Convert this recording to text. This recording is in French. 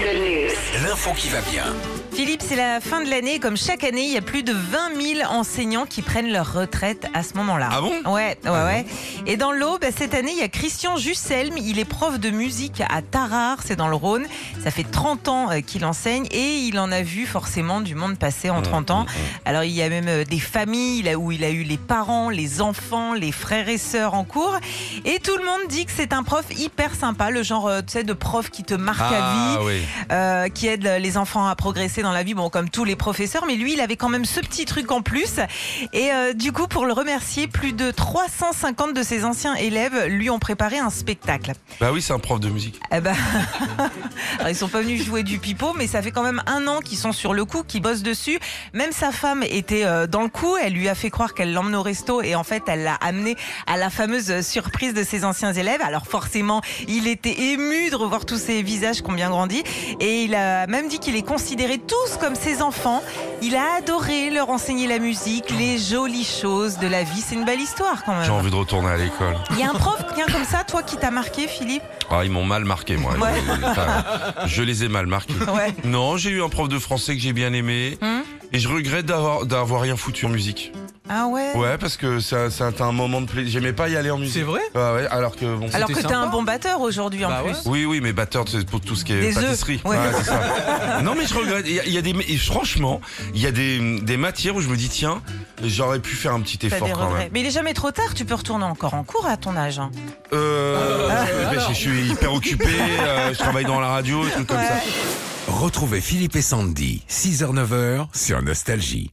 L'info qui va bien. Philippe, c'est la fin de l'année. Comme chaque année, il y a plus de 20 000 enseignants qui prennent leur retraite à ce moment-là. Ah bon? Ouais, ouais, ouais. Et dans l'eau, bah, cette année, il y a Christian Jusselm. Il est prof de musique à Tarare, c'est dans le Rhône. Ça fait 30 ans euh, qu'il enseigne et il en a vu forcément du monde passer en 30 ans. Alors, il y a même euh, des familles là où il a eu les parents, les enfants, les frères et sœurs en cours. Et tout le monde dit que c'est un prof hyper sympa, le genre euh, tu sais, de prof qui te marque à vie Ah oui. euh, qui aide les enfants à progresser dans la vie, bon comme tous les professeurs, mais lui il avait quand même ce petit truc en plus. Et euh, du coup pour le remercier, plus de 350 de ses anciens élèves lui ont préparé un spectacle. Bah oui, c'est un prof de musique. Eh ben, alors, ils sont pas venus jouer du pipeau, mais ça fait quand même un an qu'ils sont sur le coup, qu'ils bossent dessus. Même sa femme était euh, dans le coup, elle lui a fait croire qu'elle l'emmène au resto et en fait elle l'a amené à la fameuse surprise de ses anciens élèves. Alors forcément, il était ému de revoir tous ces visages qui ont bien grandi et il a même dit qu'il les considérait tous comme ses enfants. Il a adoré leur enseigner la musique, les jolies choses de la vie. C'est une belle histoire quand J'ai même. envie de retourner à l'école. Il y a un prof bien comme ça, toi qui t'a marqué, Philippe? Ah, ils m'ont mal marqué, moi. Ouais. Enfin, je les ai mal marqués. Ouais. Non, j'ai eu un prof de français que j'ai bien aimé. Hum? Et je regrette d'avoir d'avoir rien foutu en musique. Ah ouais. Ouais, parce que ça, ça a été un moment de plaisir. J'aimais pas y aller en musique. C'est vrai Ah ouais, alors que bon. Alors que t'es un bon batteur aujourd'hui en Bah plus. ouais. Oui, oui, mais batteur, c'est pour tout ce qui est Des pâtisserie. Ouais. c'est ça. non, mais je regrette. Il y a, il y a des, et franchement, il y a des, des matières où je me dis, tiens, j'aurais pu faire un petit effort quand regrets. même. Mais il est jamais trop tard, tu peux retourner encore en cours à ton âge. hein. Euh, ben, je, je suis hyper occupé, euh, je travaille dans la radio, des trucs comme ça. Retrouvez Philippe et Sandy, 6h-9h sur Nostalgie.